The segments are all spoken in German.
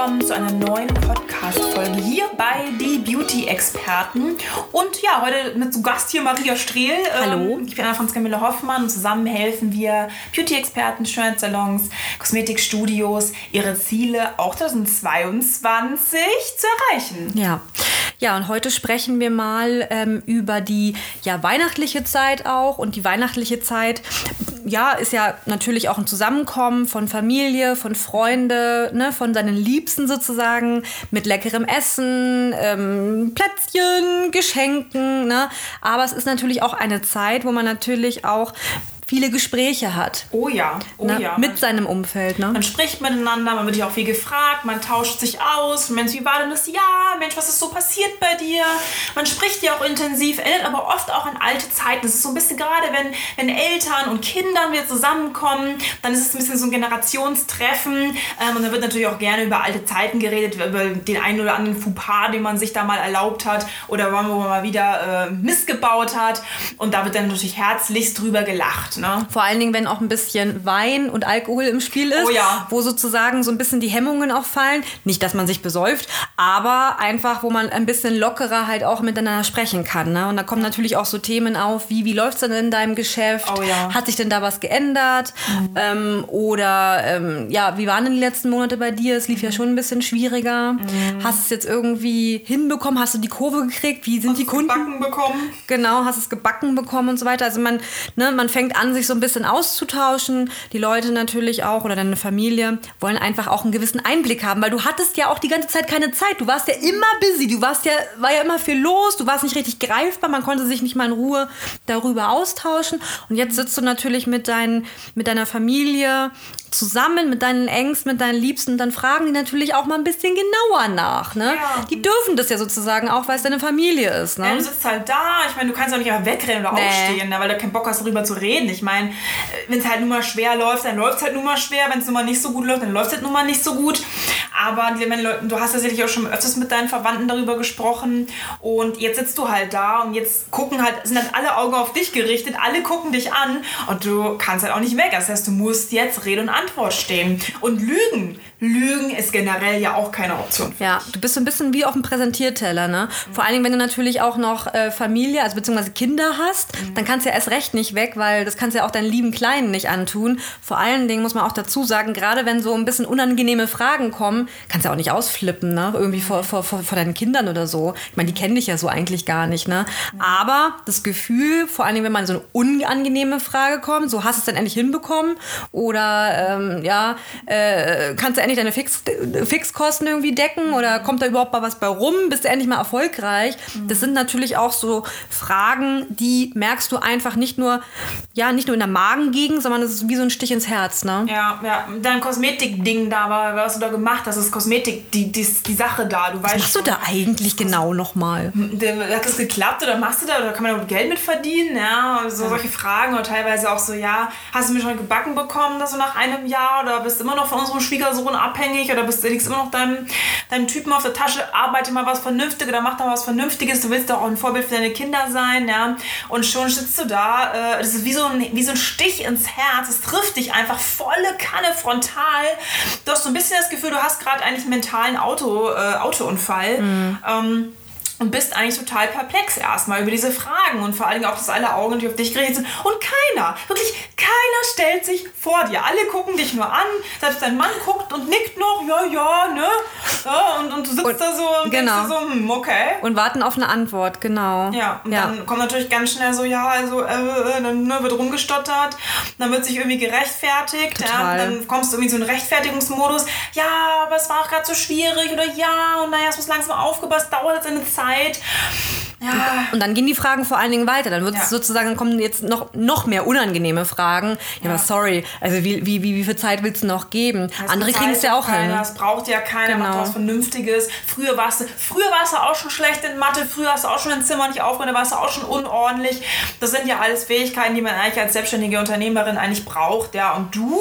Willkommen zu einer neuen Podcast-Folge hier bei Die Beauty-Experten. Und ja, heute mit zu Gast hier Maria Strehl. Hallo. Ähm, Ich bin Anna Franz Camilla Hoffmann und zusammen helfen wir Beauty-Experten, Schönheitssalons, Kosmetikstudios, ihre Ziele auch 2022 zu erreichen. Ja. Ja, und heute sprechen wir mal ähm, über die ja, weihnachtliche Zeit auch. Und die weihnachtliche Zeit, ja, ist ja natürlich auch ein Zusammenkommen von Familie, von Freunde, ne, von seinen Liebsten sozusagen, mit leckerem Essen, ähm, Plätzchen, Geschenken. Ne? Aber es ist natürlich auch eine Zeit, wo man natürlich auch viele Gespräche hat. Oh ja, oh ne, ja. Mit seinem Umfeld. Ne? Man spricht miteinander, man wird ja auch viel gefragt, man tauscht sich aus. Mensch, wie war denn das Jahr? Mensch, was ist so passiert bei dir? Man spricht ja auch intensiv, erinnert aber oft auch an alte Zeiten. Das ist so ein bisschen gerade, wenn, wenn Eltern und Kinder wieder zusammenkommen, dann ist es ein bisschen so ein Generationstreffen. Ähm, und da wird natürlich auch gerne über alte Zeiten geredet, über den einen oder anderen Fauxpas, den man sich da mal erlaubt hat oder wo man mal wieder äh, Mist gebaut hat. Und da wird dann natürlich herzlichst drüber gelacht. Ne? Vor allen Dingen, wenn auch ein bisschen Wein und Alkohol im Spiel ist, Oh ja. wo sozusagen so ein bisschen die Hemmungen auch fallen. Nicht, dass man sich besäuft, aber einfach, wo man ein bisschen lockerer halt auch miteinander sprechen kann. Ne? Und da kommen natürlich auch so Themen auf, wie, wie läuft es denn in deinem Geschäft? Oh ja. Hat sich denn da was geändert? Ähm, oder ähm, ja, wie waren denn die letzten Monate bei dir? Es lief ja schon ein bisschen schwieriger. Hast du es jetzt irgendwie hinbekommen? Hast du die Kurve gekriegt? Wie sind die Kunden? Backen bekommen. Genau, hast es gebacken bekommen und so weiter. Also man, ne, man fängt an, sich so ein bisschen auszutauschen. Die Leute natürlich auch oder deine Familie wollen einfach auch einen gewissen Einblick haben, weil du hattest ja auch die ganze Zeit keine Zeit. Du warst ja immer busy, du warst ja, war ja immer viel los, du warst nicht richtig greifbar, man konnte sich nicht mal in Ruhe darüber austauschen. Und jetzt sitzt du natürlich mit, dein, mit deiner Familie zusammen, mit deinen Ängsten, mit deinen Liebsten, dann fragen die natürlich auch mal ein bisschen genauer nach. Ne? Ja. Die dürfen das ja sozusagen auch, weil es deine Familie ist. Ne? Ja, du sitzt halt da. Ich meine, du kannst auch nicht einfach wegrennen oder Nee. aufstehen, ne, weil du keinen Bock hast, darüber zu reden. Ich meine, wenn es halt nun mal schwer läuft, dann läuft es halt nun mal schwer. Wenn es nun mal nicht so gut läuft, dann läuft es halt nun mal nicht so gut. Aber du hast ja sicherlich auch schon öfters mit deinen Verwandten darüber gesprochen. Und jetzt sitzt du halt da und jetzt gucken halt, sind halt alle Augen auf dich gerichtet. Alle gucken dich an und du kannst halt auch nicht weg. Das heißt, du musst jetzt Rede und Antwort stehen. Und Lügen. Lügen ist generell ja auch keine Option. Ja, du bist so ein bisschen wie auf dem Präsentierteller, ne? Vor allen Dingen, wenn du natürlich auch noch äh, Familie, also beziehungsweise Kinder hast, dann kannst du ja erst recht nicht weg, weil das kannst du ja auch deinen lieben Kleinen nicht antun. Vor allen Dingen muss man auch dazu sagen, gerade wenn so ein bisschen unangenehme Fragen kommen, kannst du ja auch nicht ausflippen, ne? Irgendwie vor, vor, vor, vor deinen Kindern oder so. Ich meine, die kennen dich ja so eigentlich gar nicht, ne? Aber das Gefühl, vor allen Dingen, wenn man so eine unangenehme Frage kommt, so hast du es dann endlich hinbekommen oder ähm, ja, äh, kannst du endlich deine Fix, Fixkosten irgendwie decken oder kommt da überhaupt mal was bei rum? Bist du endlich mal erfolgreich? Das sind natürlich auch so Fragen, die merkst du einfach nicht nur, ja, nicht nur in der Magengegend, sondern das ist wie so ein Stich ins Herz, ne? Ja, ja, dein Kosmetik-Ding da war, was du da gemacht hast, ist Kosmetik, die, die, die Sache da. Du weißt Was machst du da eigentlich genau nochmal? Hat das geklappt oder machst du da oder kann man da Geld mit verdienen? Ja, so solche Fragen oder teilweise auch so, ja, hast du mir schon gebacken bekommen, dass du nach einem Jahr oder bist du immer noch von unserem Schwiegersohn abhängig oder bist du liegst immer noch deinem, deinem Typen auf der Tasche, arbeite mal was Vernünftiges oder mach da was Vernünftiges, du willst doch auch ein Vorbild für deine Kinder sein, ja, und schon sitzt du da, äh, das ist wie so, ein, wie so ein Stich ins Herz, es trifft dich einfach volle Kanne frontal, du hast so ein bisschen das Gefühl, du hast gerade eigentlich einen mentalen Auto, äh, Autounfall, ähm, und bist eigentlich total perplex erstmal über diese Fragen und vor allen Dingen auch, dass alle Augen natürlich auf dich gerichtet sind und keiner, wirklich keiner stellt sich vor dir. Alle gucken dich nur an, selbst dein Mann guckt und nickt noch, ja, ja, ne? Ja, und, und du sitzt Und- da so und genau. denkst dir so, hm, okay. Und warten auf eine Antwort, genau. Ja, und ja. dann kommt natürlich ganz schnell so, ja, also, äh, äh, dann ne, wird rumgestottert, dann wird sich irgendwie gerechtfertigt, ja, Total. dann kommst du irgendwie in so einen Rechtfertigungsmodus, ja, aber es war auch gerade so schwierig oder ja, und naja, es muss langsam aufgepasst, dauert jetzt eine Zeit. Ja. Und dann gehen die Fragen vor allen Dingen weiter. Dann wird es Ja. sozusagen, kommen jetzt noch, noch mehr unangenehme Fragen. Ja, aber sorry, also wie, wie, wie, wie viel Zeit willst du noch geben? Das Andere kriegen es ja auch keiner, hin. Das braucht ja keiner, macht Genau. was Vernünftiges. Früher warst du, früher warst du auch schon schlecht in Mathe, früher hast du auch schon ein Zimmer nicht aufgeräumt, da warst du auch schon unordentlich. Das sind ja alles Fähigkeiten, die man eigentlich als selbstständige Unternehmerin eigentlich braucht, ja. Und du,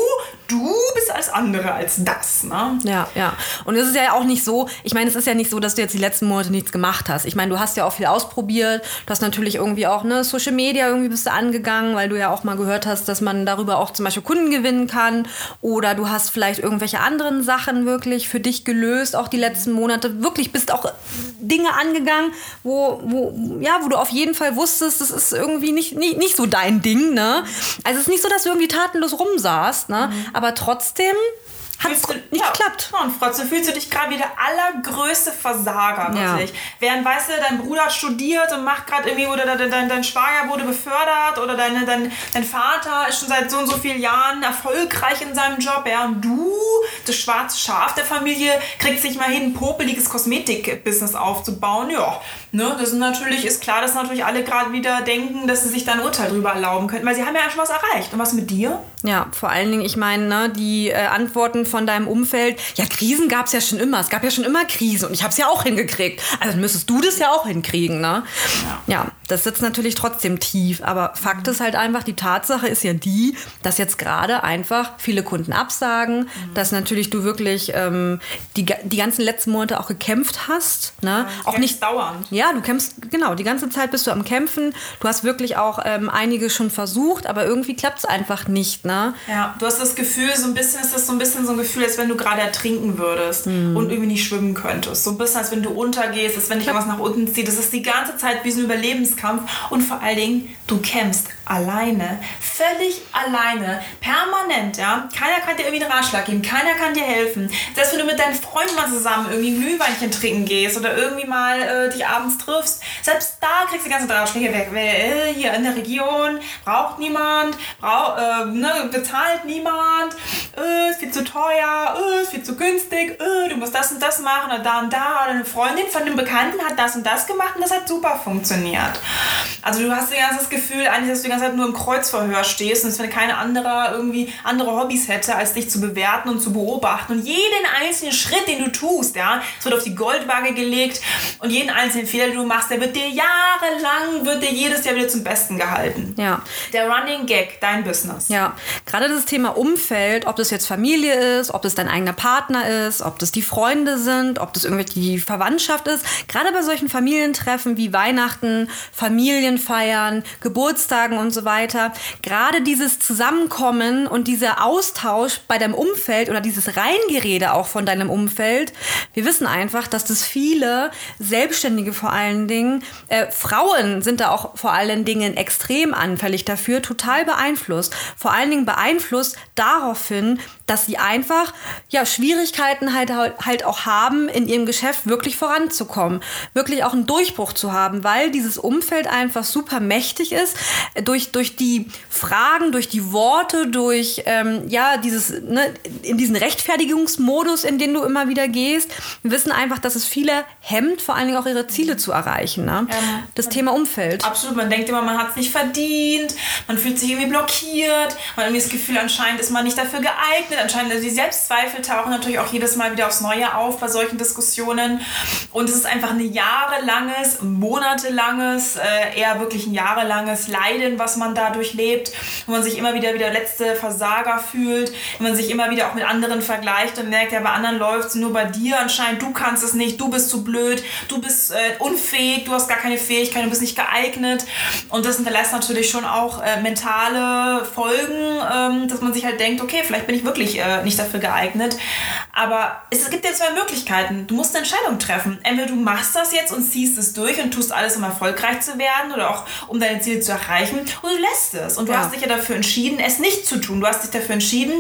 du bist alles andere als das, ne? Ja, ja. Und es ist ja auch nicht so, ich meine, es ist ja nicht so, dass du jetzt die letzten Monate nichts gemacht hast. Ich meine, du hast ja auch viel ausprobiert. Du hast natürlich irgendwie auch ne, Social Media irgendwie bist du angegangen, weil du ja auch mal gehört hast, dass man darüber auch zum Beispiel Kunden gewinnen kann. Oder du hast vielleicht irgendwelche anderen Sachen wirklich für dich gelöst, auch die letzten Monate. Wirklich bist auch Dinge angegangen, wo, wo, ja, wo du auf jeden Fall wusstest, das ist irgendwie nicht, nicht, nicht so dein Ding, ne? Also es ist nicht so, dass du irgendwie tatenlos rumsaßt, ne? Aber trotzdem hat es nicht ja. geklappt. Ja, und Frotze, fühlst du dich gerade wie der allergrößte Versager, Ja. wirklich. Während, weißt du, dein Bruder hat studiert und macht gerade irgendwie, oder dein, dein, dein Schwager wurde befördert, oder deine, dein, dein Vater ist schon seit so und so vielen Jahren erfolgreich in seinem Job, ja, und du, das schwarze Schaf der Familie, kriegst nicht mal hin, ein popeliges Kosmetik-Business aufzubauen, ja. Ne, das ist natürlich, ist klar, dass natürlich alle gerade wieder denken, dass sie sich da ein Urteil drüber erlauben könnten, weil sie haben ja schon was erreicht. Und was mit dir? Ja, vor allen Dingen, ich meine, ne, die äh, Antworten von deinem Umfeld, ja, Krisen gab es ja schon immer. Es gab ja schon immer Krisen und ich habe es ja auch hingekriegt. Also dann müsstest du das ja auch hinkriegen, ne? Ja. Das sitzt natürlich trotzdem tief. Aber Fakt ist halt einfach, die Tatsache ist ja die, dass jetzt gerade einfach viele Kunden absagen, dass natürlich du wirklich ähm, die, die ganzen letzten Monate auch gekämpft hast. Ne? auch Kämpfst nicht dauernd. ja, du kämpfst, genau, die ganze Zeit bist du am Kämpfen. Du hast wirklich auch ähm, einige schon versucht, aber irgendwie klappt es einfach nicht, ne? Ja, du hast das Gefühl, so ein bisschen ist das so ein bisschen so ein Gefühl, als wenn du gerade ertrinken würdest Mhm. und irgendwie nicht schwimmen könntest. So ein bisschen, als wenn du untergehst, als wenn dich irgendwas nach unten zieht. Das ist die ganze Zeit wie so ein Überlebenskampf und vor allen Dingen, du kämpfst alleine, völlig alleine, permanent, ja. Keiner kann dir irgendwie einen Ratschlag geben, keiner kann dir helfen. Selbst wenn du mit deinen Freunden mal zusammen irgendwie ein Glühweinchen trinken gehst oder irgendwie mal äh, dich abends triffst, selbst da kriegst du die ganzen Ratschläge weg. Wer, äh, hier in der Region braucht niemand, brauch, äh, ne, bezahlt niemand, äh, ist viel zu teuer, äh, ist viel zu günstig, äh, du musst das und das machen oder da und da. Oder eine Freundin von einem Bekannten hat das und das gemacht und das hat super funktioniert. Also du hast das Gefühl, eigentlich, dass du die ganze Zeit nur im Kreuzverhör stehst und als wenn kein anderer irgendwie andere Hobbys hätte, als dich zu bewerten und zu beobachten. Und jeden einzelnen Schritt, den du tust, ja, es wird auf die Goldwaage gelegt und jeden einzelnen Fehler, den du machst, der wird dir jahrelang, wird dir jedes Jahr wieder zum Besten gehalten. Ja. Der Running Gag, dein Business. Ja, gerade das Thema Umfeld, ob das jetzt Familie ist, ob das dein eigener Partner ist, ob das die Freunde sind, ob das irgendwelche die Verwandtschaft ist. Gerade bei solchen Familientreffen wie Weihnachten, Familienfeiern, Geburtstagen und so weiter. Gerade dieses Zusammenkommen und dieser Austausch bei deinem Umfeld oder dieses Reingerede auch von deinem Umfeld. Wir wissen einfach, dass das viele Selbstständige vor allen Dingen, äh, Frauen sind da auch vor allen Dingen extrem anfällig dafür, total beeinflusst. Vor allen Dingen beeinflusst daraufhin, dass sie einfach ja Schwierigkeiten halt halt auch haben in ihrem Geschäft wirklich voranzukommen, wirklich auch einen Durchbruch zu haben, weil dieses Umfeld einfach super mächtig ist äh, durch durch die Fragen, durch die Worte, durch ähm, ja dieses ne, in diesen Rechtfertigungsmodus, in den du immer wieder gehst. Wir wissen einfach, dass es viele hemmt, vor allen Dingen auch ihre Ziele zu erreichen. Ne? das Thema Umfeld. Absolut, man denkt immer, man hat es nicht verdient, man fühlt sich irgendwie blockiert, man hat irgendwie das Gefühl, anscheinend ist man nicht dafür geeignet, anscheinend also die Selbstzweifel tauchen natürlich auch jedes Mal wieder aufs Neue auf bei solchen Diskussionen. Und es ist einfach ein jahrelanges, monatelanges, äh, eher wirklich ein jahrelanges Leiden, was man da durchlebt, wo man sich immer wieder wie der letzte Versager fühlt, wo man sich immer wieder auch mit anderen vergleicht und merkt, ja, bei anderen läuft es nur bei dir anscheinend, du kannst es nicht, du bist zu blöd, du bist äh, unfähig, du hast gar keine Fähigkeit, du bist nicht geeignet. Und das hinterlässt natürlich schon auch äh, mentale Folgen, ähm, dass man sich halt denkt, okay, vielleicht bin ich wirklich äh, nicht dafür geeignet, aber es gibt ja zwei Möglichkeiten, du musst eine Entscheidung treffen, entweder du machst das jetzt und ziehst es durch und tust alles, um erfolgreich zu werden oder auch um deine Ziele zu erreichen. Und du lässt es. Und du Ja. hast dich ja dafür entschieden, es nicht zu tun, du hast dich dafür entschieden,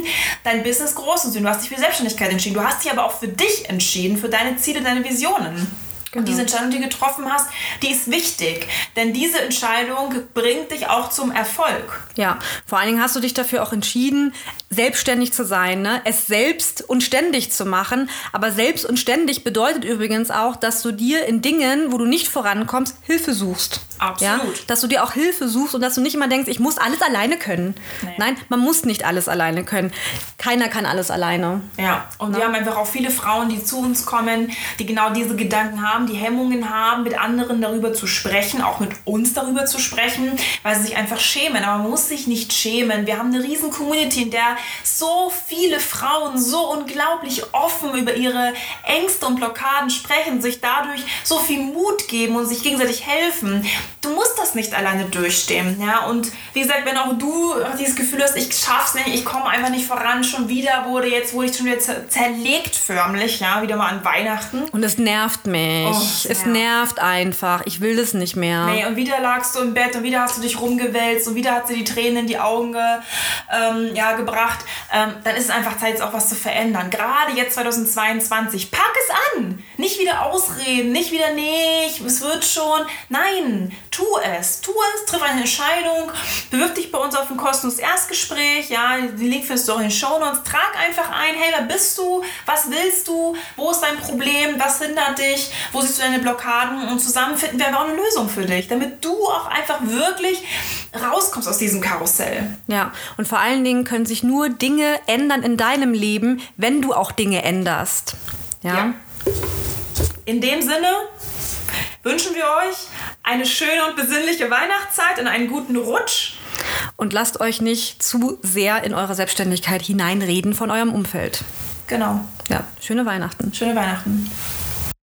dein Business groß zu sehen, du hast dich für Selbstständigkeit entschieden, du hast dich aber auch für dich entschieden, für deine Ziele, deine Visionen. Und diese Entscheidung, die du getroffen hast, die ist wichtig. Denn diese Entscheidung bringt dich auch zum Erfolg. Ja, vor allen Dingen hast du dich dafür auch entschieden, selbstständig zu sein, ne? es selbst und ständig zu machen. Aber selbst und ständig bedeutet übrigens auch, dass du dir in Dingen, wo du nicht vorankommst, Hilfe suchst. Absolut. Ja? Dass du dir auch Hilfe suchst und dass du nicht immer denkst, ich muss alles alleine können. Nee. Nein, man muss nicht alles alleine können. Keiner kann alles alleine. Ja, und wir haben einfach auch viele Frauen, die zu uns kommen, die genau diese Gedanken haben, die Hemmungen haben, mit anderen darüber zu sprechen, auch mit uns darüber zu sprechen, weil sie sich einfach schämen. Aber man muss sich nicht schämen. Wir haben eine riesen Community, in der so viele Frauen so unglaublich offen über ihre Ängste und Blockaden sprechen, sich dadurch so viel Mut geben und sich gegenseitig helfen. Du musst das nicht alleine durchstehen, ja. Und wie gesagt, wenn auch du dieses Gefühl hast, ich schaff's nicht, ich komme einfach nicht voran, schon wieder wurde jetzt wurde ich schon wieder zer zerlegt förmlich, ja, wieder mal an Weihnachten. Und es nervt mich. Oh, es es nervt. nervt einfach. Ich will das nicht mehr. Nee, und wieder lagst du im Bett und wieder hast du dich rumgewälzt und wieder hat sie die Tränen in die Augen ge, ähm, ja, gebracht. Ähm, dann ist es einfach Zeit, jetzt auch was zu verändern. Gerade jetzt 2022. Pack es an! Nicht wieder ausreden, nicht wieder, nee, ich- es wird schon. Nein, tu es. Tu es, triff eine Entscheidung. Bewirb dich bei uns auf ein kostenloses Erstgespräch. Ja, den Link findest du auch in den Shownotes. Trag einfach ein, hey, wer bist du? Was willst du? Wo ist dein Problem? Was hindert dich? Wo siehst du deine Blockaden? Und zusammen finden wir aber auch eine Lösung für dich, damit du auch einfach wirklich rauskommst aus diesem Karussell. Ja, und vor allen Dingen können sich nur Dinge ändern in deinem Leben, wenn du auch Dinge änderst. Ja. Ja. In dem Sinne wünschen wir euch eine schöne und besinnliche Weihnachtszeit und einen guten Rutsch. Und lasst euch nicht zu sehr in eure Selbstständigkeit hineinreden von eurem Umfeld. Genau. Ja, schöne Weihnachten. Schöne Weihnachten.